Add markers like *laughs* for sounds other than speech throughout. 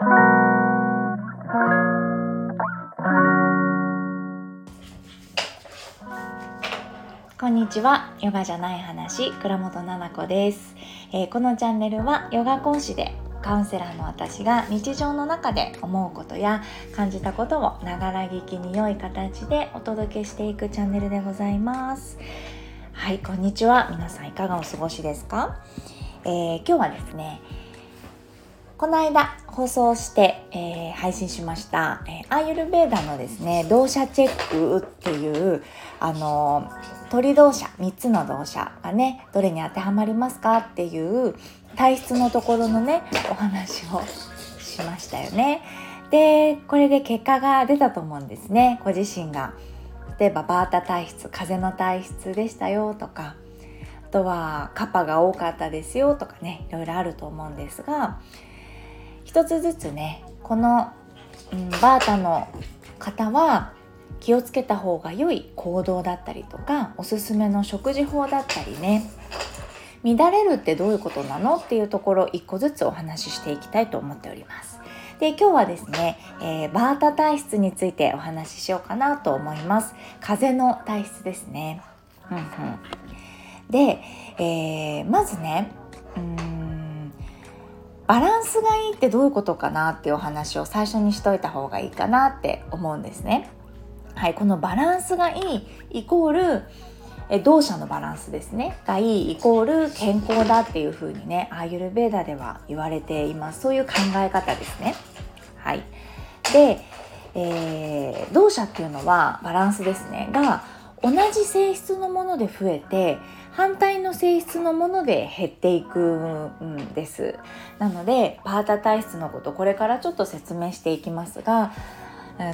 こんにちは。ヨガじゃない話倉本々子です、えー、このチャンネルはヨガ講師でカウンセラーの私が日常の中で思うことや感じたことをながら聞きに良い形でお届けしていくチャンネルでございます。はいこんにちは。皆さんいかがお過ごしですか、えー、今日はですねこの間放送して、えー、配信しました、えー、アーユルベーダのですね動作チェックっていうあの鳥動作3つの動作がねどれに当てはまりますかっていう体質のところのねお話をしましたよね。でこれで結果が出たと思うんですねご自身が。例えばバータ体質風の体質でしたよとかあとはカパが多かったですよとかねいろいろあると思うんですが一つずつねこの、うん、バータの方は気をつけた方が良い行動だったりとかおすすめの食事法だったりね。乱れるってどういうことなの？っていうところ一個ずつお話ししていきたいと思っております。で今日はですね、えー、バータ体質についてお話ししようかなと思います。風の体質ですね。うんうん。で、えー、まずねうんバランスがいいってどういうことかなっていうお話を最初にしといた方がいいかなって思うんですね。はい、このバランスがいいイコールえ同社のバランスですねがいいイコール健康だっていう風にねアーユルベーダでは言われていますそういう考え方ですね。はい、で、えー、同社っていうのはバランスですねが同じ性質のもので増えて反対の性質のもので減っていくんです。なのでパータ体質のことこれからちょっと説明していきますが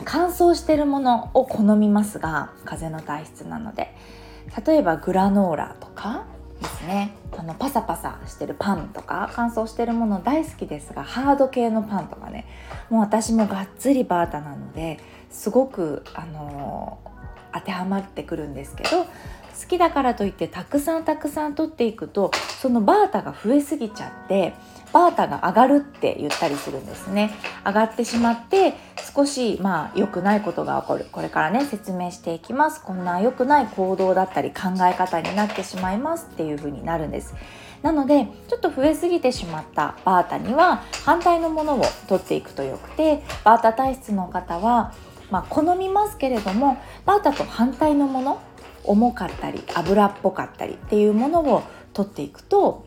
乾燥してるものを好みますが風の体質なので。例えばグラノーラとかですね。あのパサパサしてるパンとか乾燥してるもの大好きですがハード系のパンとかね。もう私もがっつりバータなのですごくあの当てはまってくるんですけど好きだからといってたくさんたくさん取っていくとそのバータが増えすぎちゃってバータが上がるって言ったりするんですね。上がってしまって少しまあ良くないことが起こる。これからね説明していきます。こんな良くない行動だったり考え方になってしまいますっていう風になるんです。なのでちょっと増えすぎてしまったバータには反対のものを取っていくとよくてバータ体質の方はまあ、好みますけれどもバーと反対のもの重かったり油っぽかったりっていうものを取っていくと、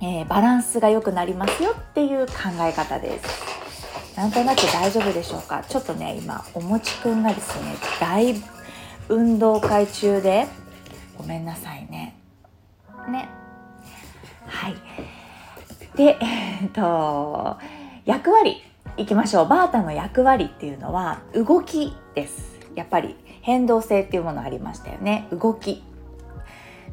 えー、バランスが良くなりますよっていう考え方です。なんとなく大丈夫でしょうか？ちょっとね今おもちくんがですね大運動会中でごめんなさいね。ね。はい。で、えっと、役割いきましょう。バータの役割っていうのは動きです。やっぱり変動性っていうものありましたよね。動き。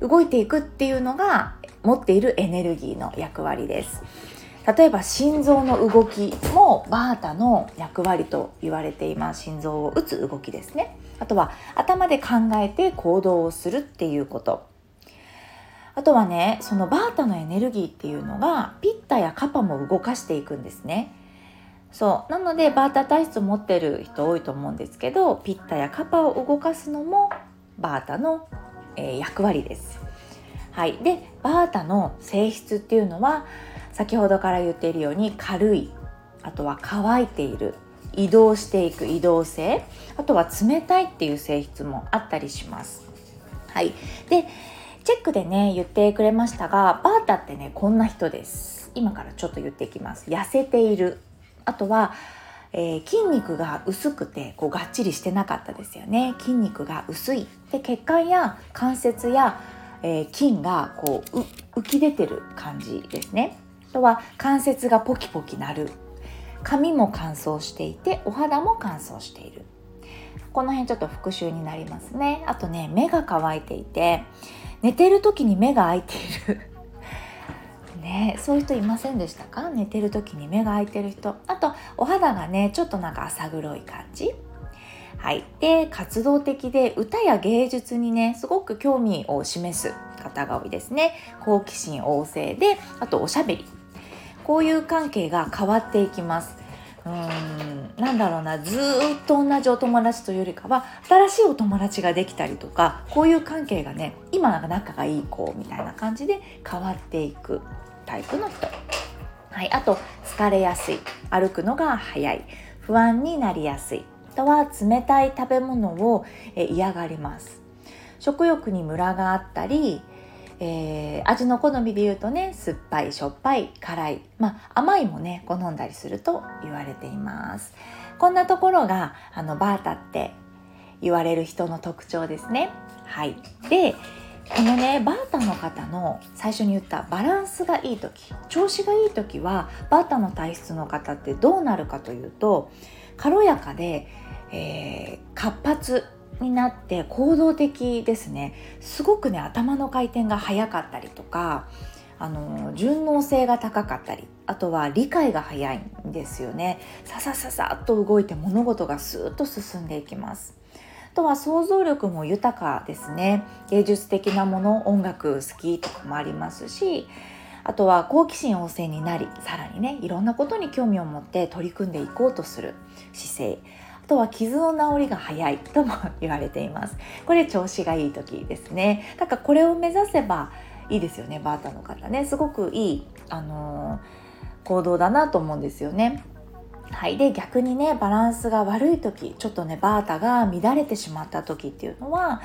動いていくっていうのが持っているエネルギーの役割です。例えば心臓の動きもバータの役割と言われています。心臓を打つ動きですね。あとは頭で考えて行動をするっていうこと。あとはねそのバータのエネルギーっていうのがピッタやカパも動かしていくんですね。そうなのでバータ体質を持ってる人多いと思うんですけどピッタやカパを動かすのもバータの、えー、役割です。はい、でバータの性質っていうのは先ほどから言っているように軽いあとは乾いている移動していく移動性あとは冷たいっていう性質もあったりします。はい、でチェックでね言ってくれましたがバータってねこんな人です。今からちょっと言っていきます。痩せているあとは、えー、筋肉が薄くてこうがっちりしてなかったですよね。筋肉が薄い。で血管や関節や、えー、筋がこう浮き出てる感じですね。あとは関節がポキポキなる。髪も乾燥していてお肌も乾燥している。この辺ちょっと復習になりますね。あとね目が乾いていて寝てる時に目が開いている。ねそういう人いませんでしたか？寝てる時に目が開いてる人。あとお肌がねちょっとなんか浅黒い感じ。はい、で活動的で歌や芸術にねすごく興味を示す方が多いですね。好奇心旺盛であとおしゃべり。こういう関係が変わっていきます。うーんなんだろうな。ずっと同じお友達というよりかは新しいお友達ができたりとかこういう関係がね今なんか仲がいい子みたいな感じで変わっていく。タイプの人。はい、あと疲れやすい。歩くのが早い。不安になりやすい。あとは冷たい食べ物を嫌がります。食欲にムラがあったりえー、味の好みで言うとね酸っぱいしょっぱい辛い、まあ、甘いもね好んだりすると言われています。こんなところがあのバータって言われる人の特徴ですね。はい。でこのねバータの方の最初に言ったバランスがいい時調子がいい時はバータの体質の方ってどうなるかというと軽やかで、えー、活発になって行動的ですね。すごくね頭の回転が速かったりとかあの順応性が高かったりあとは理解が早いんですよね。ささささっと動いて物事がスーッと進んでいきます。とは想像力も豊かですね。芸術的なもの音楽好きとかもありますしあとは好奇心旺盛になりさらにねいろんなことに興味を持って取り組んでいこうとする姿勢。あとは傷の治りが早い *laughs* とも言われています。これ調子がいい時ですね。だからこれを目指せばいいですよねバータの方ね。すごくいいあのー、行動だなと思うんですよね。はい、で逆にねバランスが悪い時ちょっとねバータが乱れてしまった時っていうのは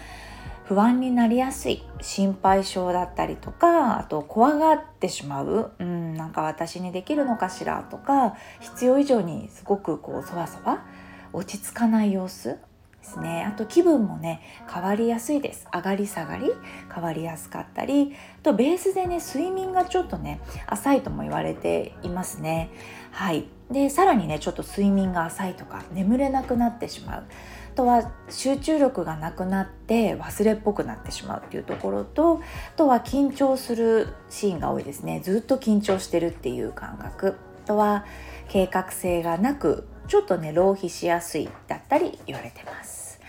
不安になりやすい心配性だったりとかあと怖がってしまう、うん、なんか私にできるのかしらとか必要以上にすごくこうそわそわ落ち着かない様子ですね。あと気分もね変わりやすいです。上がり下がり変わりやすかったりあとベースでね睡眠がちょっとね浅いとも言われていますね。はい。でさらにねちょっと睡眠が浅いとか眠れなくなってしまう。あとは集中力がなくなって忘れっぽくなってしまうっていうところとあとは緊張するシーンが多いですね。ずっと緊張してるっていう感覚。あとは計画性がなくちょっとね浪費しやすいだったり言われてます。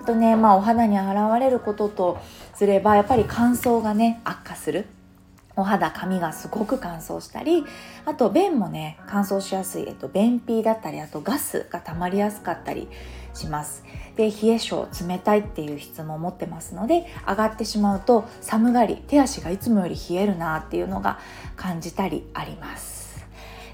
あとねまあお肌に現れることとすればやっぱり乾燥がね悪化する。お肌髪がすごく乾燥したりあと便もね乾燥しやすい、えっと、便秘だったりあとガスが溜まりやすかったりします。で冷え性冷たいっていう質問を持ってますので上がってしまうと寒がり手足がいつもより冷えるなっていうのが感じたりあります。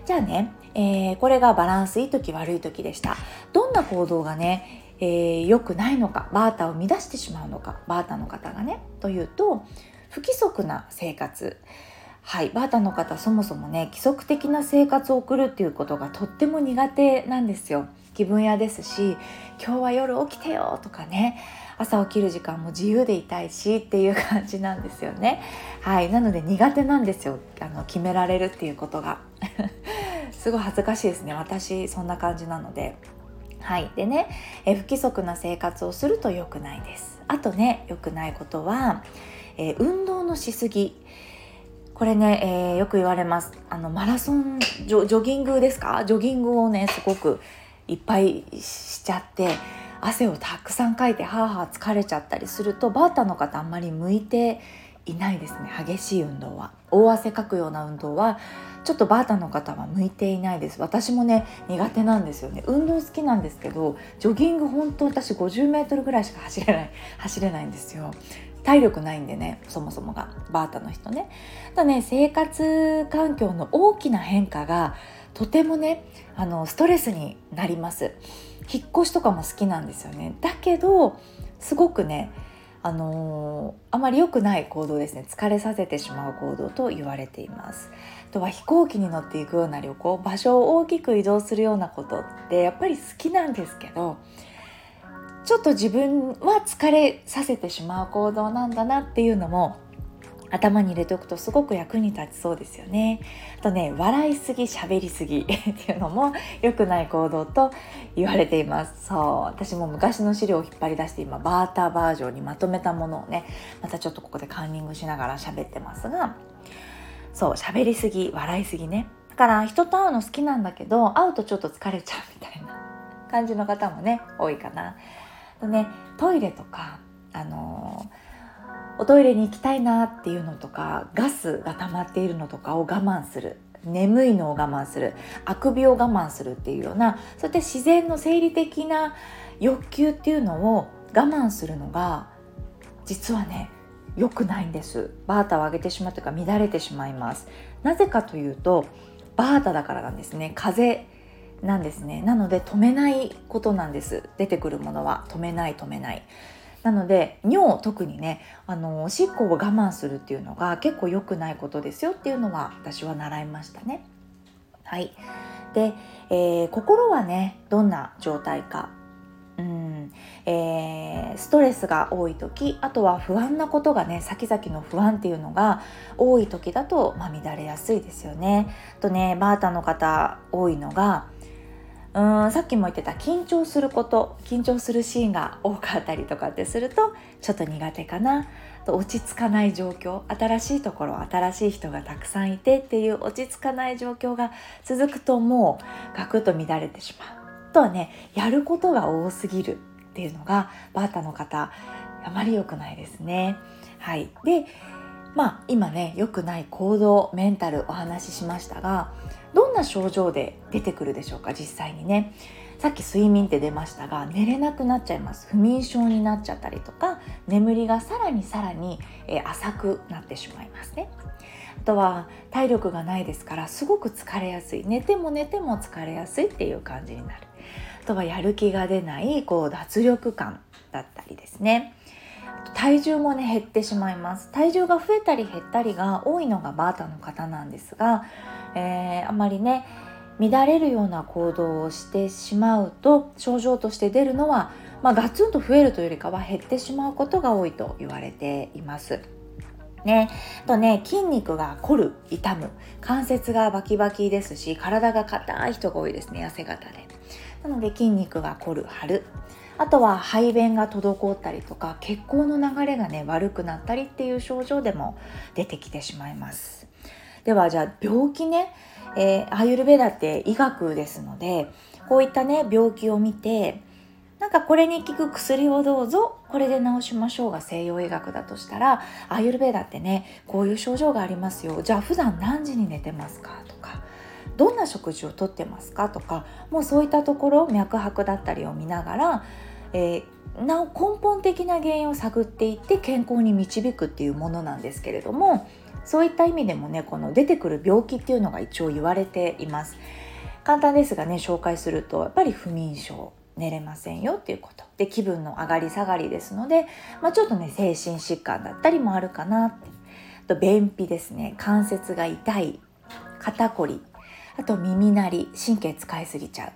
じゃあねえー、これがバランスいい時悪い時でした。どんな行動がね、えー、くないのかバータを乱してしまうのかバータの方がねというと不規則な生活。はいバータの方そもそもね規則的な生活を送るっていうことがとっても苦手なんですよ。気分屋ですし今日は夜起きてよとかね朝起きる時間も自由でいたいしっていう感じなんですよね。はい。なので苦手なんですよ。あの決められるっていうことが。*laughs* すごい恥ずかしいですね。私そんな感じなので。はい。でねえ不規則な生活をすると良くないです。あとね良くないことは、えー、運動のしすぎ。これね、えー、よく言われます。あのマラソンジョギングですか？ジョギングをねすごくいっぱいしちゃって汗をたくさんかいてハーハー疲れちゃったりするとバータの方あんまり向いていないですね。激しい運動は。大汗かくような運動はちょっとバータの方は向いていないです。私もね苦手なんですよね。運動好きなんですけどジョギング本当私50メートルぐらいしか走れない。走れないんですよ。体力ないんでねそもそもが。バータの人ね。ただね生活環境の大きな変化がとてもねあのストレスになります。引っ越しとかも好きなんですよね。だけどすごくねあのー、あまり良くない行動ですね。疲れさせてしまう行動と言われています。とは飛行機に乗っていくような旅行。場所を大きく移動するようなことってやっぱり好きなんですけどちょっと自分は疲れさせてしまう行動なんだなっていうのも頭に入れておくとすごく役に立ちそうですよね。あとね笑いすぎ喋りすぎ *laughs* っていうのも良くない行動と言われています。そう私も昔の資料を引っ張り出して今バーターバージョンにまとめたものをねまたちょっとここでカンニングしながら喋ってますがそう喋りすぎ笑いすぎねだから人と会うの好きなんだけど会うとちょっと疲れちゃうみたいな感じの方もね多いかな。とねトイレとかあのー、おトイレに行きたいなっていうのとかガスが溜まっているのとかを我慢する。眠いのを我慢する。あくびを我慢するっていうようなそういった自然の生理的な欲求っていうのを我慢するのが実はね良くないんです。バータを上げてしまうというか乱れてしまいます。なぜかというとバータだからなんですね。風なんですね。なので止めないことなんです。出てくるものは止めない止めない。なので尿特にねあのおしっこを我慢するっていうのが結構良くないことですよっていうのは私は習いましたね。はい。で、えー、心はねどんな状態か。えー、ストレスが多い時あとは不安なことがね先々の不安っていうのが多い時だと、まあ、乱れやすいですよね。とねバータの方多いのがうーんさっきも言ってた緊張すること緊張するシーンが多かったりとかってするとちょっと苦手かなと落ち着かない状況新しいところ新しい人がたくさんいてっていう落ち着かない状況が続くともうガクッと乱れてしまう。あとはねやることが多すぎるっていうのがバータの方あまり良くないですね。はい、でまあ今ね良くない行動メンタルお話ししましたがどんな症状で出てくるでしょうか？実際にね。さっき睡眠って出ましたが寝れなくなっちゃいます。不眠症になっちゃったりとか眠りがさらにさらに、浅くなってしまいますね。あとは体力がないですからすごく疲れやすい。寝ても寝ても疲れやすいっていう感じになる。あとはやる気が出ないこう脱力感だったりですね。体重もね減ってしまいます。体重が増えたり減ったりが多いのがバータの方なんですが、えー、あまりね乱れるような行動をしてしまうと症状として出るのは、まあ、ガツンと増えるというよりかは減ってしまうことが多いと言われています。ね、とね筋肉が凝る痛む関節がバキバキですし体が硬い人が多いですね痩せ型で。なので筋肉が凝る張る。あとは排便が滞ったりとか血行の流れがね悪くなったりっていう症状でも出てきてしまいます。ではじゃあ病気ね、えー、アユルベダって医学ですのでこういったね病気を見てなんかこれに効く薬をどうぞこれで治しましょうが西洋医学だとしたらアーユルベーダってねこういう症状がありますよ。じゃあ普段何時に寝てますか？とかどんな食事をとってますかとかもうそういったところ脈拍だったりを見ながら、えー、なお根本的な原因を探っていって健康に導くっていうものなんですけれどもそういった意味でもねこの出てくる病気っていうのが一応言われています。簡単ですがね紹介するとやっぱり不眠症寝れませんよっていうこと。で気分の上がり下がりですので、まあ、ちょっとね精神疾患だったりもあるかなって。と便秘ですね。関節が痛い。肩こり。あと耳鳴り神経使いすぎちゃう。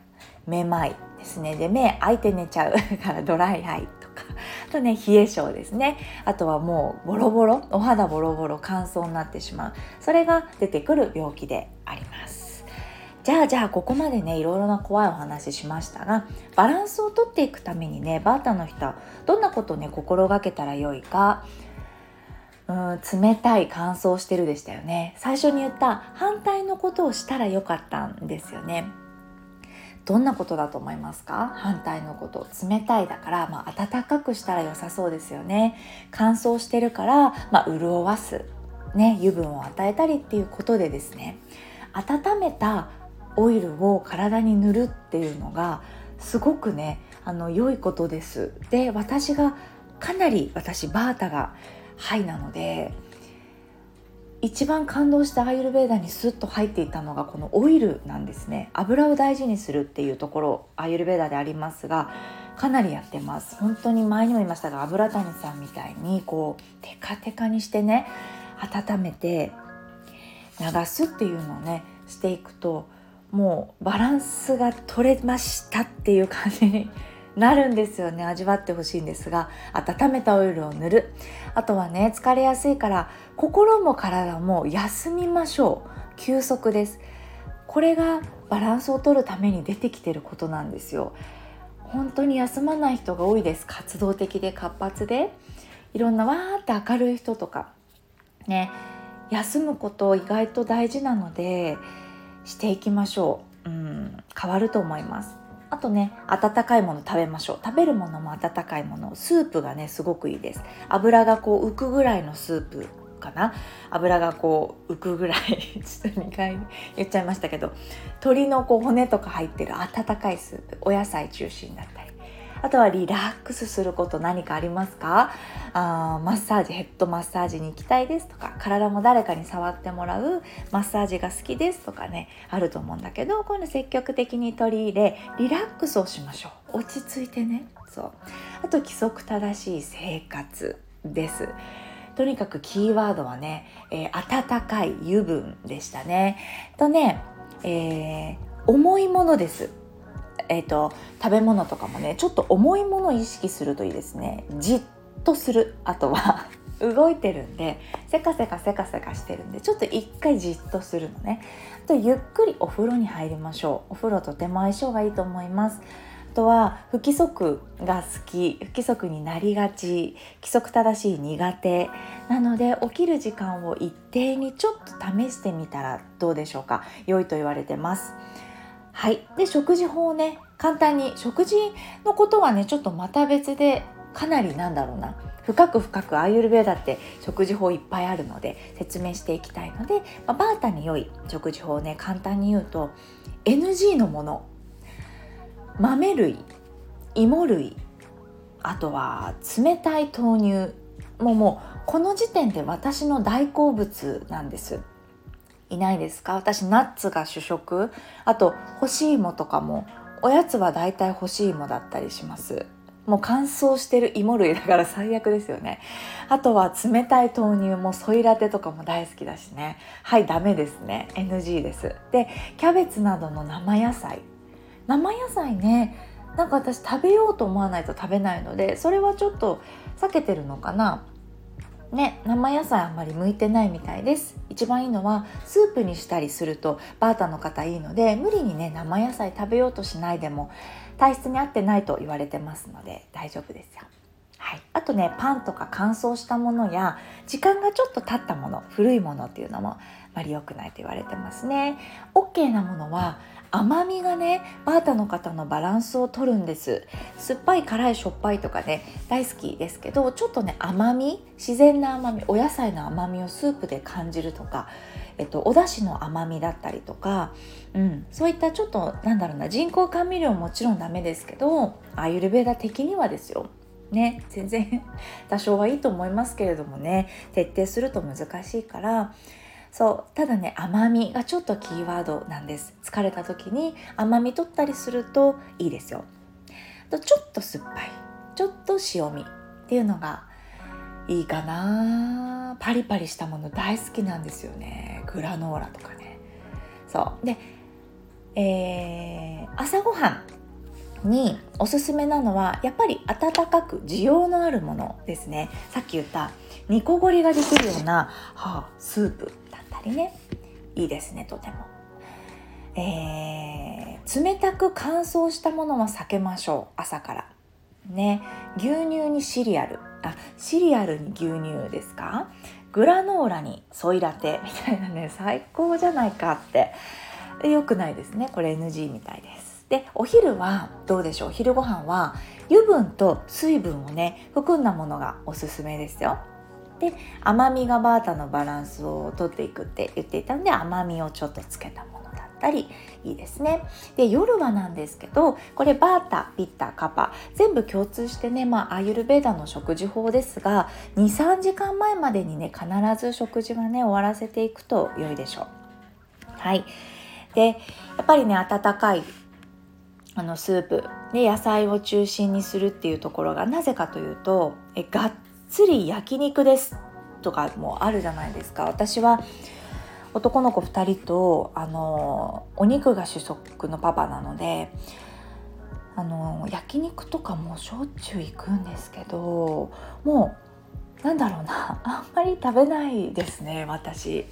めまいですね。で目開いて寝ちゃう。*laughs* からドライアイとか。あとね冷え性ですね。あとはもうボロボロお肌ボロボロ乾燥になってしまう。それが出てくる病気であります。じゃあじゃあここまでねいろいろな怖いお話ししましたがバランスをとっていくためにねバータの人はどんなことをね心がけたらよいかうん冷たい乾燥してるでしたよね。最初に言った反対のことをしたらよかったんですよね。どんなことだと思いますか？反対のこと。冷たいだから、まあ、暖かくしたら良さそうですよね。乾燥してるから、まあ、潤わす、ね、油分を与えたりっていうことでですね。温めたオイルを体に塗るっていうのがすごくねあの良いことです。で私がかなり私バータがはいなので一番感動したアーユルベーダにスッと入っていたのがこのオイルなんですね。油を大事にするっていうところアーユルベーダでありますがかなりやってます。本当に前にも言いましたが油谷さんみたいにこうテカテカにしてね温めて流すっていうのをねしていくともうバランスが取れましたっていう感じになるんですよね。味わってほしいんですが温めたオイルを塗る。あとはね疲れやすいから心も体も休みましょう。休息です。これがバランスを取るために出てきてることなんですよ。本当に休まない人が多いです。活動的で活発で。いろんなわーって明るい人とか。ね。休むこと意外と大事なのでしていきましょう、うん、変わると思います。あとね温かいもの食べましょう。食べるものも温かいもの。スープがねすごくいいです。油がこう浮くぐらいのスープかな。油がこう浮くぐらい。*laughs* ちょっと2回言っちゃいましたけど。鶏のこう骨とか入ってる温かいスープ。お野菜中心だったり。あとはリラックスすること何かありますか？あマッサージヘッドマッサージに行きたいですとか体も誰かに触ってもらうマッサージが好きですとかねあると思うんだけどこういうの積極的に取り入れリラックスをしましょう。落ち着いてね。そう。あと規則正しい生活です。とにかくキーワードはね、えー、温かい油分でしたね。とね、えー、重いものです。えーと、食べ物とかもねちょっと重いものを意識するといいですね。じっとする。あとは *laughs* 動いてるんでせかせかせかせかしてるんでちょっと一回じっとするのね。あとゆっくりお風呂に入りましょう。お風呂とても相性がいいと思います。あとは不規則が好き。不規則になりがち。規則正しい苦手。なので起きる時間を一定にちょっと試してみたらどうでしょうか。良いと言われてます。はい。で食事法ね。簡単に食事のことはねちょっとまた別でかなりなんだろうな。深く深くアーユルベーダって食事法いっぱいあるので説明していきたいので、まあ、バータに良い食事法をね簡単に言うと NG のもの。豆類芋類あとは冷たい豆乳。もうもうこの時点で私の大好物なんです。いないですか？私ナッツが主食。あと干し芋とかもおやつはだいたい干し芋だったりします。もう乾燥してる芋類だから最悪ですよね。あとは冷たい豆乳もソイラテとかも大好きだしね。はいダメですね。NG です。でキャベツなどの生野菜。生野菜ねなんか私食べようと思わないと食べないのでそれはちょっと避けてるのかな。ね生野菜あんまり向いてないみたいです。一番いいのはスープにしたりするとバータの方いいので無理にね生野菜食べようとしないでも体質に合ってないと言われてますので大丈夫ですよ。はい、あとねパンとか乾燥したものや時間がちょっと経ったもの古いものっていうのもあまり良くないと言われてますね。OK なものは甘みがねバータの方のバランスを取るんです。酸っぱい辛いしょっぱいとかね大好きですけどちょっとね甘み自然な甘みお野菜の甘みをスープで感じるとか、えっと、お出汁の甘みだったりとか、うん、そういったちょっとなんだろうな人工甘味料ももちろんダメですけどアユルベーダ的にはですよ。ね全然 *laughs* 多少はいいと思いますけれどもね徹底すると難しいからそうただね甘みがちょっとキーワードなんです。疲れた時に甘み取ったりするといいですよ。とちょっと酸っぱい。ちょっと塩味っていうのがいいかな。パリパリしたもの大好きなんですよね。グラノーラとかね。そう。でえー、朝ごはんにおすすめなのはやっぱり温かく需要のあるものですね。さっき言った煮こごりができるような、はあ、スープ。りね。いいですねとても。えー、冷たく乾燥したものは避けましょう。朝から。ね。牛乳にシリアル。あシリアルに牛乳ですか？グラノーラにソイラテみたいなね最高じゃないかって。良くないですね。これ NG みたいです。でお昼はどうでしょう？お昼ご飯は油分と水分をね含んだものがおすすめですよ。で甘みがバータのバランスをとっていくって言っていたので甘みをちょっとつけたものだったりいいですね。で夜はなんですけどこれバータピッタカパ全部共通してねまあアユルベーダの食事法ですが23時間前までにね必ず食事はね終わらせていくと良いでしょう。はい。でやっぱりね温かいあのスープ。で野菜を中心にするっていうところがなぜかというとえがっつり焼肉です。とかもあるじゃないですか。私は男の子2人とあのお肉が主食のパパなのであの焼肉とかもしょっちゅう行くんですけどもうなんだろうな。あんまり食べないですね私。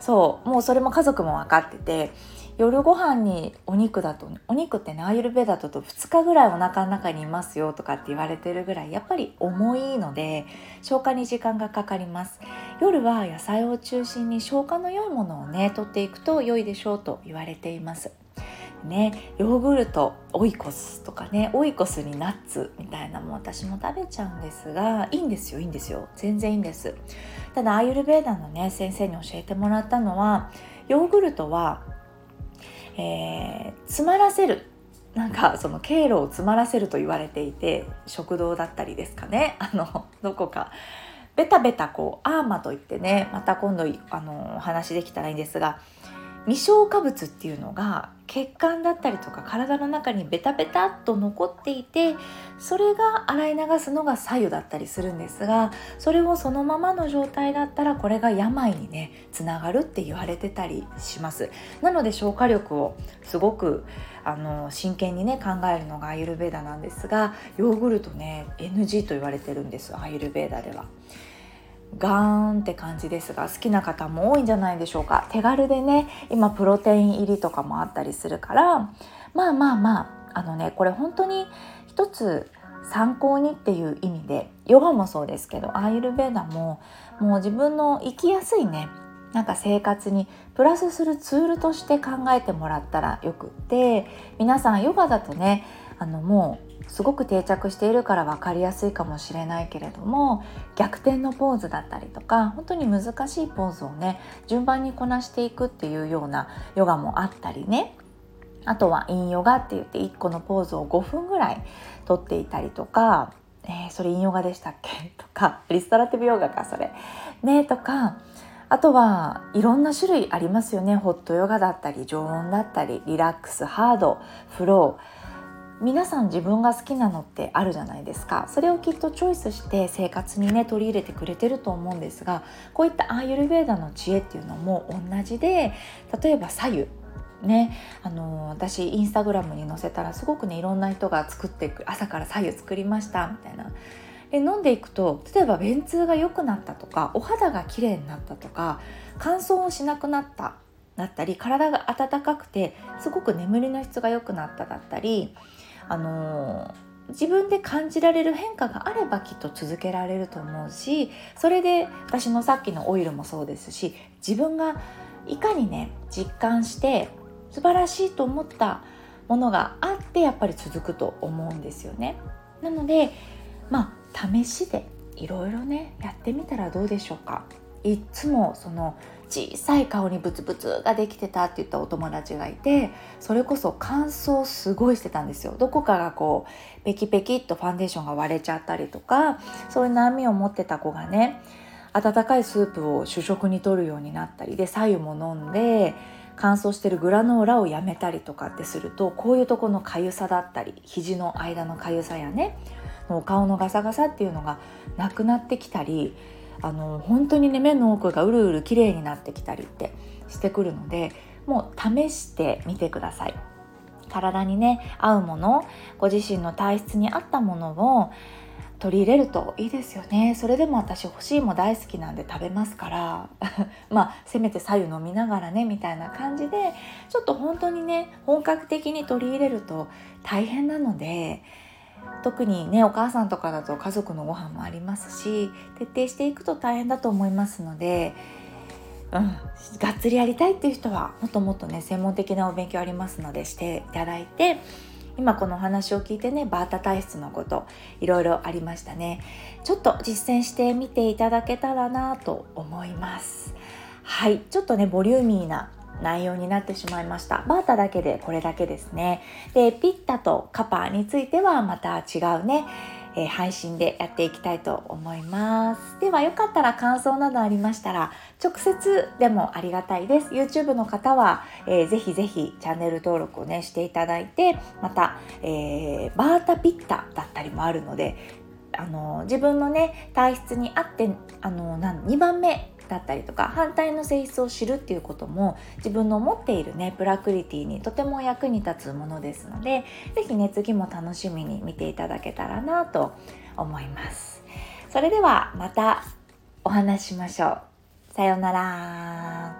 そうもうそれも家族も分かってて夜ご飯にお肉だとお肉ってねアーユルベーダだと2日ぐらいお腹の中にいますよとかって言われてるぐらいやっぱり重いので消化に時間がかかります。夜は野菜を中心に消化の良いものをね取っていくと良いでしょうと言われています。ねヨーグルトオイコスとかねオイコスにナッツみたいなも私も食べちゃうんですがいいんですよいいんですよ。全然いいんです。ただアーユルベーダのね先生に教えてもらったのはヨーグルトは、えー、詰まらせる。なんかその経路を詰まらせると言われていて食堂だったりですかね。*laughs* あのどこか。ベタベタこうアーマといってねまた今度あのお話できたらいいんですが未消化物っていうのが血管だったりとか体の中にベタベタっと残っていてそれが洗い流すのが左右だったりするんですがそれをそのままの状態だったらこれが病にねつながるって言われてたりしますなので消化力をすごくあの真剣にね考えるのがアユルベーダなんですがヨーグルトね NG と言われてるんですアユルベーダでは。ガーンって感じですが好きな方も多いんじゃないでしょうか。手軽でね今プロテイン入りとかもあったりするからまあまあまああのねこれ本当に一つ参考にっていう意味でヨガもそうですけどアーユルベーダももう自分の生きやすいねなんか生活にプラスするツールとして考えてもらったらよくって皆さんヨガだとねあのもうすごく定着しているから分かりやすいかもしれないけれども逆転のポーズだったりとか本当に難しいポーズをね順番にこなしていくっていうようなヨガもあったりね。あとはインヨガって言って1個のポーズを5分ぐらいとっていたりとか、えー、それインヨガでしたっけ？*laughs* とかリストラティブヨガかそれ。ねとかあとはいろんな種類ありますよね。ホットヨガだったり常温だったりリラックスハードフロー皆さん自分が好きなのってあるじゃないですか。それをきっとチョイスして生活にね取り入れてくれてると思うんですがこういったアーユルベーダの知恵っていうのも同じで例えば左右。ね、あの私インスタグラムに載せたらすごくねいろんな人が作っていく朝から左右作りましたみたいな。で飲んでいくと例えば便通が良くなったとかお肌が綺麗になったとか乾燥をしなくなっただったり体が温かくてすごく眠りの質が良くなっただったりあの自分で感じられる変化があればきっと続けられると思うしそれで私のさっきのオイルもそうですし自分がいかにね実感して素晴らしいと思ったものがあってやっぱり続くと思うんですよね。なのでまあ試しでいろいろねやってみたらどうでしょうか。いつもその小さい顔にブツブツができてたって言ったお友達がいてそれこそ乾燥すごいしてたんですよ。どこかがこうペキペキっとファンデーションが割れちゃったりとかそういう悩みを持ってた子がね温かいスープを主食にとるようになったりで白湯も飲んで乾燥してるグラノーラをやめたりとかってするとこういうとこのかゆさだったり肘の間のかゆさやねお顔のガサガサっていうのがなくなってきたりあの本当にね目の奥がうるうる綺麗になってきたりってしてくるのでもう試してみてください。体にね合うものご自身の体質に合ったものを取り入れるといいですよね。それでも私欲しいも大好きなんで食べますから。*laughs* まあせめて白湯飲みながらねみたいな感じでちょっと本当にね本格的に取り入れると大変なので特にねお母さんとかだと家族のご飯もありますし徹底していくと大変だと思いますので、うん、がっつりやりたいっていう人はもっともっとね専門的なお勉強ありますのでしていただいて今このお話を聞いてねバータ体質のこといろいろありましたね。ちょっと実践してみていただけたらなと思います。はいちょっとねボリューミーな内容になってしまいました。バータだけでこれだけですね。でピッタとカパについてはまた違うね。えー、配信でやっていきたいと思います。ではよかったら感想などありましたら直接でもありがたいです。YouTube の方は、えー、ぜひぜひチャンネル登録をねしていただいてまた、えー、バータピッタだったりもあるのであの自分のね体質に合ってあの2番目だったりとか反対の性質を知るっていうことも自分の持っているねプラクリティにとても役に立つものですので是非ね次も楽しみに見ていただけたらなと思います。それではまたお話ししましょう。さようなら。